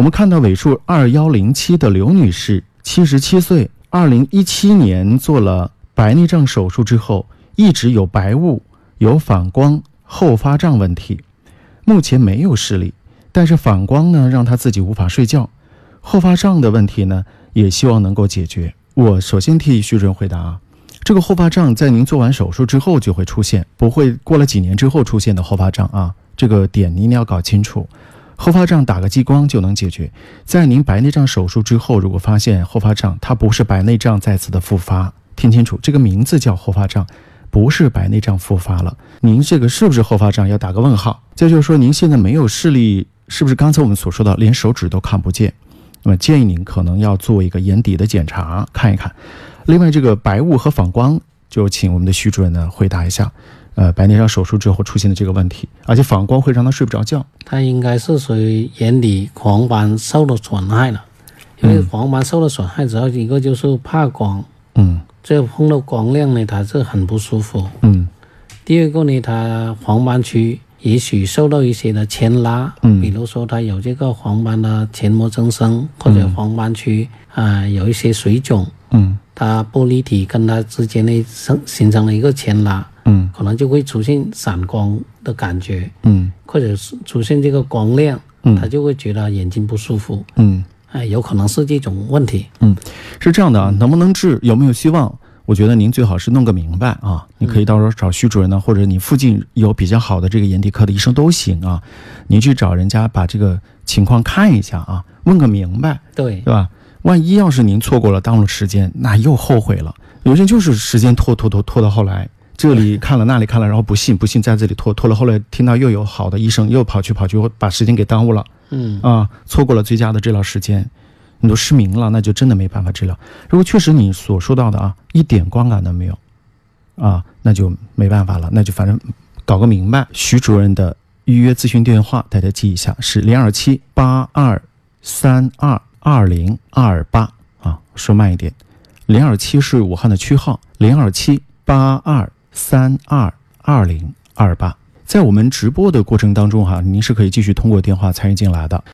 我们看到尾数二幺零七的刘女士，七十七岁，二零一七年做了白内障手术之后，一直有白雾、有反光、后发胀问题，目前没有视力，但是反光呢让她自己无法睡觉，后发胀的问题呢也希望能够解决。我首先替徐主任回答啊。这个后发胀在您做完手术之后就会出现，不会过了几年之后出现的后发胀啊。这个点您一定要搞清楚。后发胀打个激光就能解决。在您白内障手术之后，如果发现后发胀，它不是白内障再次的复发，听清楚，这个名字叫后发胀，不是白内障复发了。您这个是不是后发胀？要打个问号。再就是说，您现在没有视力，是不是刚才我们所说的连手指都看不见？那么建议您可能要做一个眼底的检查，看一看。另外，这个白雾和反光，就请我们的徐主任呢回答一下。呃，白内障手术之后出现的这个问题，而且反光会让他睡不着觉。他应该是属于眼底黄斑受了损害了，因为黄斑受了损害，之后一个就是怕光，嗯，这碰到光亮呢，他是很不舒服，嗯。第二个呢，他黄斑区也许受到一些的牵拉，嗯，比如说他有这个黄斑的前膜增生，或者黄斑区啊有一些水肿，嗯。它玻璃体跟它之间呢生形成了一个牵拉，嗯，可能就会出现闪光的感觉，嗯，或者是出现这个光亮，嗯，他就会觉得眼睛不舒服，嗯，哎，有可能是这种问题，嗯，是这样的啊，能不能治，有没有希望？我觉得您最好是弄个明白啊，你可以到时候找徐主任呢，或者你附近有比较好的这个眼底科的医生都行啊，您去找人家把这个情况看一下啊，问个明白，对，对吧？万一要是您错过了耽误了时间，那又后悔了。有些就是时间拖拖拖拖到后来，这里看了那里看了，然后不信不信在这里拖拖了，后来听到又有好的医生，又跑去跑去，把时间给耽误了。嗯啊，错过了最佳的治疗时间，你都失明了，那就真的没办法治疗。如果确实你所说到的啊，一点光感都没有，啊，那就没办法了，那就反正搞个明白。徐主任的预约咨询电话大家记一下，是零二七八二三二。二零二八啊，说慢一点，零二七是武汉的区号，零二七八二三二二零二八。在我们直播的过程当中哈，您是可以继续通过电话参与进来的。